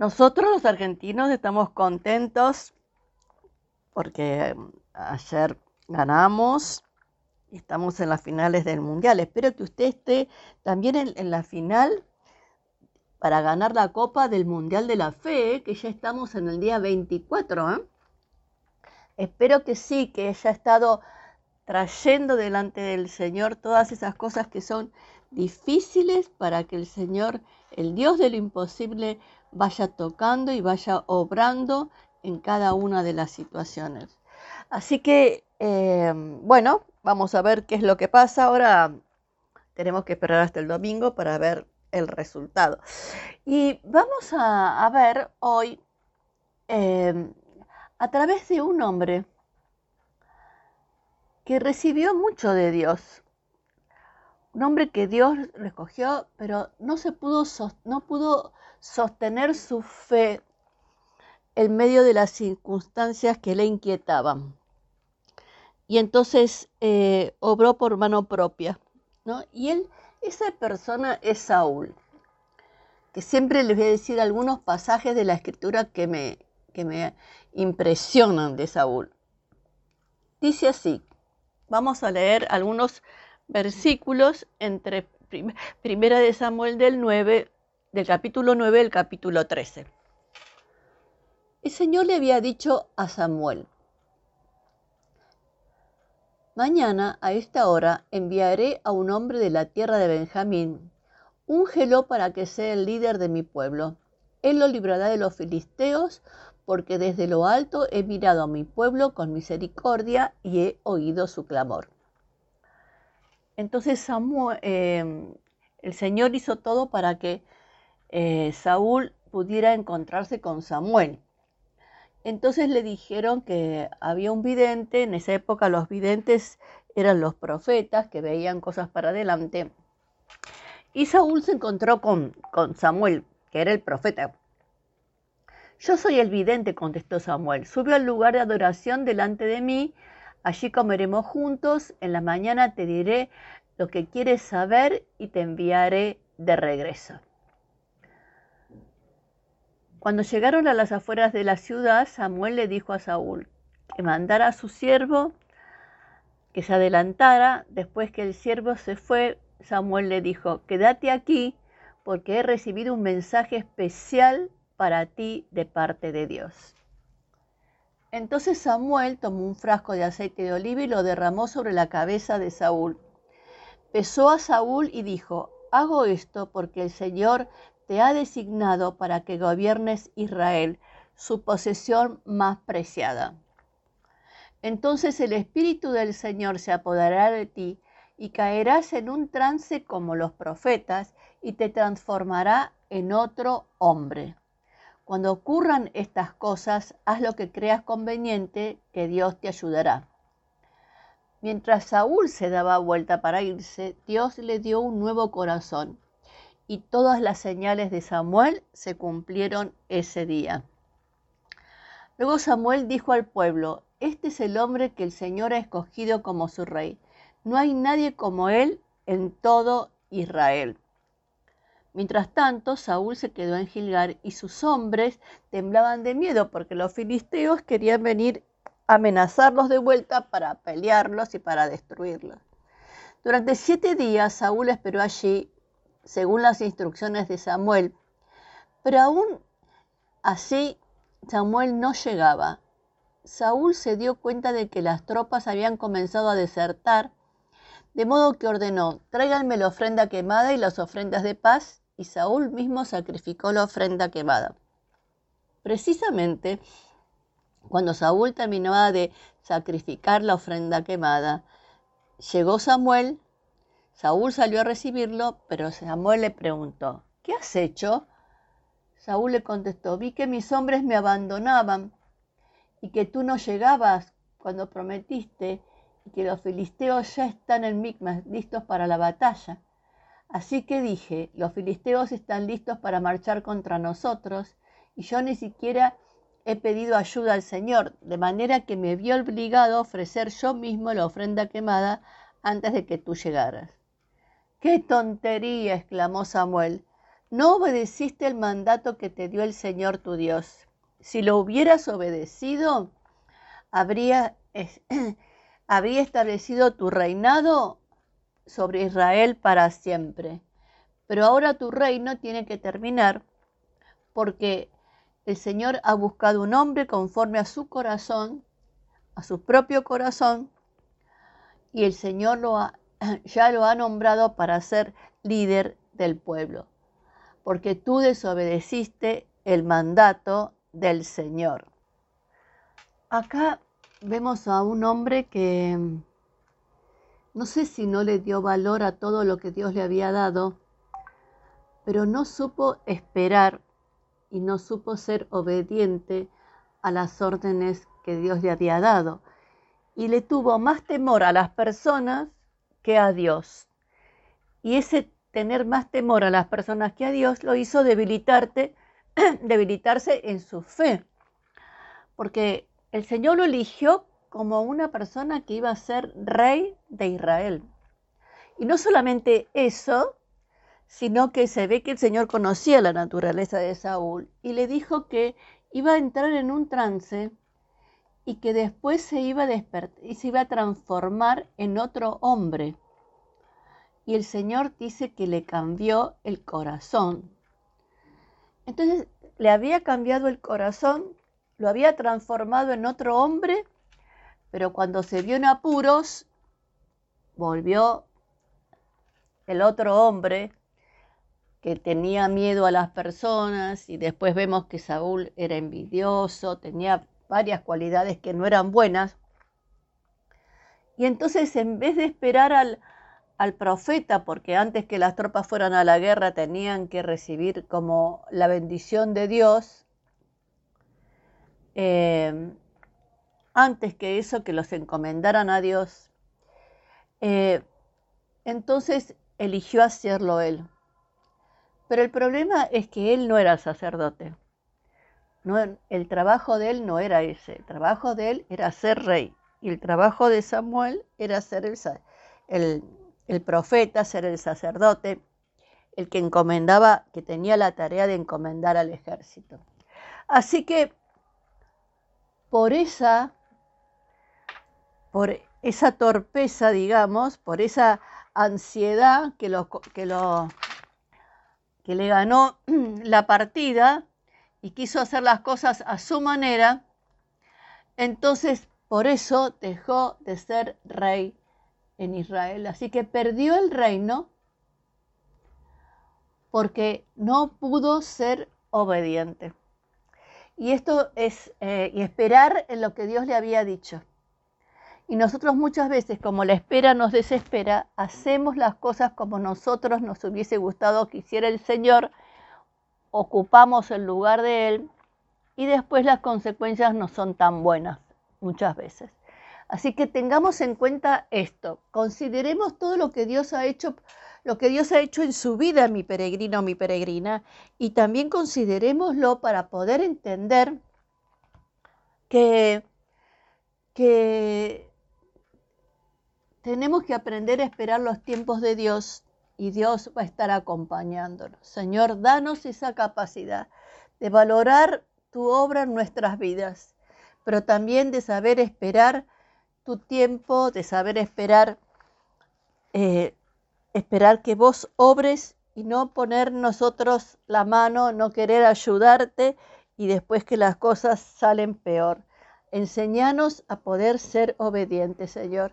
Nosotros los argentinos estamos contentos porque mm, ayer ganamos y estamos en las finales del Mundial. Espero que usted esté también en, la final para ganar la Copa del Mundial de la Fe, que ya estamos en el día 24. ¿eh? Espero que sí, que haya estado trayendo delante del Señor todas esas cosas que son difíciles para que el Señor, el Dios de lo imposible, vaya tocando y vaya obrando en cada una de las situaciones. Así que, eh, bueno, vamos a ver qué es lo que pasa. Ahora tenemos que esperar hasta el domingo para ver el resultado. Y vamos a, ver hoy, eh, a través de un hombre que recibió mucho de Dios, un hombre que Dios recogió, pero no se pudo, no pudo sostener su fe en medio de las circunstancias que le inquietaban. Y entonces eh, obró por mano propia. ¿no? Y él, esa persona es Saúl, que siempre les voy a decir algunos pasajes de la escritura que me, que me impresionan de Saúl. Dice así, vamos a leer algunos versículos entre Primera de Samuel del 9, del capítulo 9 al capítulo 13. El Señor le había dicho a Samuel, Mañana a esta hora enviaré a un hombre de la tierra de Benjamín. Úngelo para que sea el líder de mi pueblo. Él lo librará de los filisteos, porque desde lo alto he mirado a mi pueblo con misericordia y he oído su clamor. Entonces Samuel, eh, el Señor hizo todo para que eh, Saúl pudiera encontrarse con Samuel. Entonces le dijeron que había un vidente, en esa época los videntes eran los profetas que veían cosas para adelante. Y Saúl se encontró con, con Samuel, que era el profeta. Yo soy el vidente, contestó Samuel. Sube al lugar de adoración delante de mí, allí comeremos juntos, en la mañana te diré lo que quieres saber y te enviaré de regreso. Cuando llegaron a las afueras de la ciudad, Samuel le dijo a Saúl que mandara a su siervo que se adelantara. Después que el siervo se fue, Samuel le dijo, quédate aquí porque he recibido un mensaje especial para ti de parte de Dios. Entonces Samuel tomó un frasco de aceite de oliva y lo derramó sobre la cabeza de Saúl. Pesó a Saúl y dijo, hago esto porque el Señor te ha designado para que gobiernes Israel, su posesión más preciada. Entonces el Espíritu del Señor se apoderará de ti y caerás en un trance como los profetas y te transformará en otro hombre. Cuando ocurran estas cosas, haz lo que creas conveniente, que Dios te ayudará. Mientras Saúl se daba vuelta para irse, Dios le dio un nuevo corazón y todas las señales de Samuel se cumplieron ese día. Luego Samuel dijo al pueblo, este es el hombre que el Señor ha escogido como su rey. No hay nadie como él en todo Israel. Mientras tanto, Saúl se quedó en Gilgar y sus hombres temblaban de miedo porque los filisteos querían venir amenazarlos de vuelta para pelearlos y para destruirlos. Durante siete días Saúl esperó allí según las instrucciones de Samuel. Pero aún así Samuel no llegaba. Saúl se dio cuenta de que las tropas habían comenzado a desertar, de modo que ordenó, tráiganme la ofrenda quemada y las ofrendas de paz, y Saúl mismo sacrificó la ofrenda quemada. Precisamente cuando Saúl terminaba de sacrificar la ofrenda quemada, llegó Samuel Saúl salió a recibirlo, pero Samuel le preguntó, ¿qué has hecho? Saúl le contestó, vi que mis hombres me abandonaban y que tú no llegabas cuando prometiste y que los filisteos ya están en Micmas listos para la batalla. Así que dije, los filisteos están listos para marchar contra nosotros y yo ni siquiera he pedido ayuda al Señor, de manera que me vi obligado a ofrecer yo mismo la ofrenda quemada antes de que tú llegaras. ¡Qué tontería! exclamó Samuel. no obedeciste el mandato que te dio el Señor tu Dios. Si lo hubieras obedecido, habría, habría establecido tu reinado sobre Israel para siempre. Pero ahora tu reino tiene que terminar porque el Señor ha buscado un hombre conforme a su corazón, a su propio corazón, y el Señor lo ya lo ha nombrado para ser líder del pueblo, porque tú desobedeciste el mandato del Señor. Acá vemos a un hombre que no sé si no le dio valor a todo lo que Dios le había dado, pero no supo esperar y no supo ser obediente a las órdenes que Dios le había dado. Y le tuvo más temor a las personas que a Dios. Y ese tener más temor a las personas que a Dios lo hizo debilitarte, debilitarse en su fe. Porque el Señor lo eligió como una persona que iba a ser rey de Israel. Y no solamente eso, sino que se ve que el Señor conocía la naturaleza de Saúl y le dijo que iba a entrar en un trance y que después se iba a despertar y se iba a transformar en otro hombre. Y el Señor dice que le cambió el corazón. Entonces le había cambiado el corazón, lo había transformado en otro hombre, pero cuando se vio en apuros, volvió el otro hombre que tenía miedo a las personas y después vemos que Saúl era envidioso, tenía varias cualidades que no eran buenas. Y entonces en vez de esperar al, al profeta, porque antes que las tropas fueran a la guerra tenían que recibir como la bendición de Dios, eh, antes que eso, que los encomendaran a Dios, eh, entonces eligió hacerlo él. Pero el problema es que él no era sacerdote. No, el trabajo de él no era ese. El trabajo de él era ser rey. Y el trabajo de Samuel era ser el, el, profeta, ser el sacerdote, el que encomendaba, que tenía la tarea de encomendar al ejército. Así que por esa, por esa torpeza, digamos, por esa ansiedad que lo, que lo que le ganó la partida y quiso hacer las cosas a su manera, entonces por eso dejó de ser rey en Israel. Así que perdió el reino porque no pudo ser obediente. Y esto es eh, y esperar en lo que Dios le había dicho. Y nosotros muchas veces, como la espera nos desespera, hacemos las cosas como nosotros nos hubiese gustado que hiciera el Señor, ocupamos el lugar de Él y después las consecuencias no son tan buenas muchas veces. Así que tengamos en cuenta esto, consideremos todo lo que Dios ha hecho, lo que Dios ha hecho en su vida, mi peregrino, mi peregrina, y también considerémoslo para poder entender que, que tenemos que aprender a esperar los tiempos de Dios y Dios va a estar acompañándonos. Señor, danos esa capacidad de valorar tu obra en nuestras vidas, pero también de saber esperar tu tiempo, de saber esperar, eh, esperar que vos obres y no poner nosotros la mano, no querer ayudarte y después que las cosas salen peor. Enseñanos a poder ser obedientes, Señor.